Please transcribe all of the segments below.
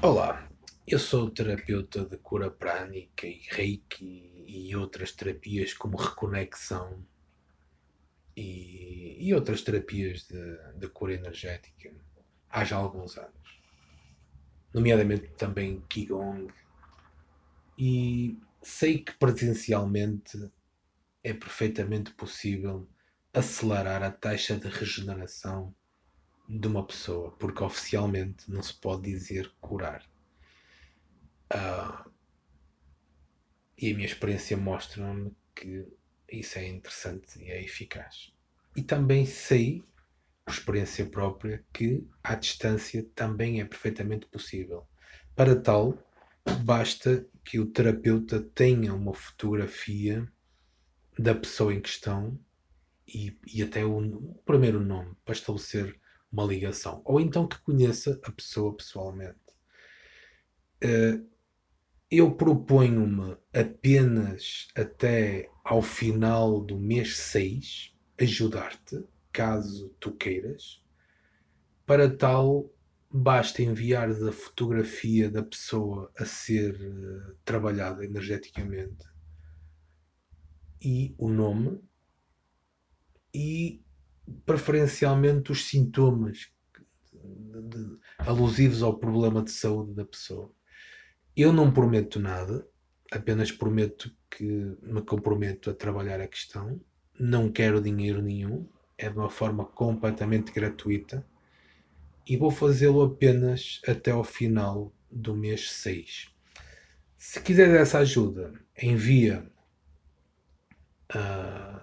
Olá, eu sou terapeuta de cura prânica e reiki e outras terapias como reconexão e, e outras terapias de, de cura energética há já alguns anos, nomeadamente também Qigong. E sei que presencialmente é perfeitamente possível acelerar a taxa de regeneração de uma pessoa, porque oficialmente não se pode dizer curar. Uh, e a minha experiência mostra-me que isso é interessante e é eficaz. E também sei, por experiência própria, que à distância também é perfeitamente possível. Para tal, basta que o terapeuta tenha uma fotografia da pessoa em questão e, e até o, o primeiro nome para estabelecer uma ligação, ou então que conheça a pessoa pessoalmente. Uh, eu proponho-me apenas até ao final do mês 6 ajudar-te, caso tu queiras. Para tal, basta enviar a fotografia da pessoa a ser uh, trabalhada energeticamente e o nome e preferencialmente os sintomas alusivos ao problema de saúde da pessoa. Eu não prometo nada, apenas prometo que me comprometo a trabalhar a questão. Não quero dinheiro nenhum, é de uma forma completamente gratuita e vou fazê-lo apenas até ao final do mês 6. Se quiser essa ajuda, envia uh,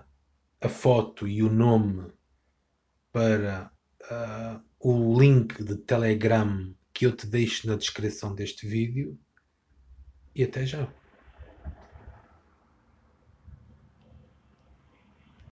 a foto e o nome para uh, o link de Telegram que eu te deixo na descrição deste vídeo e até já.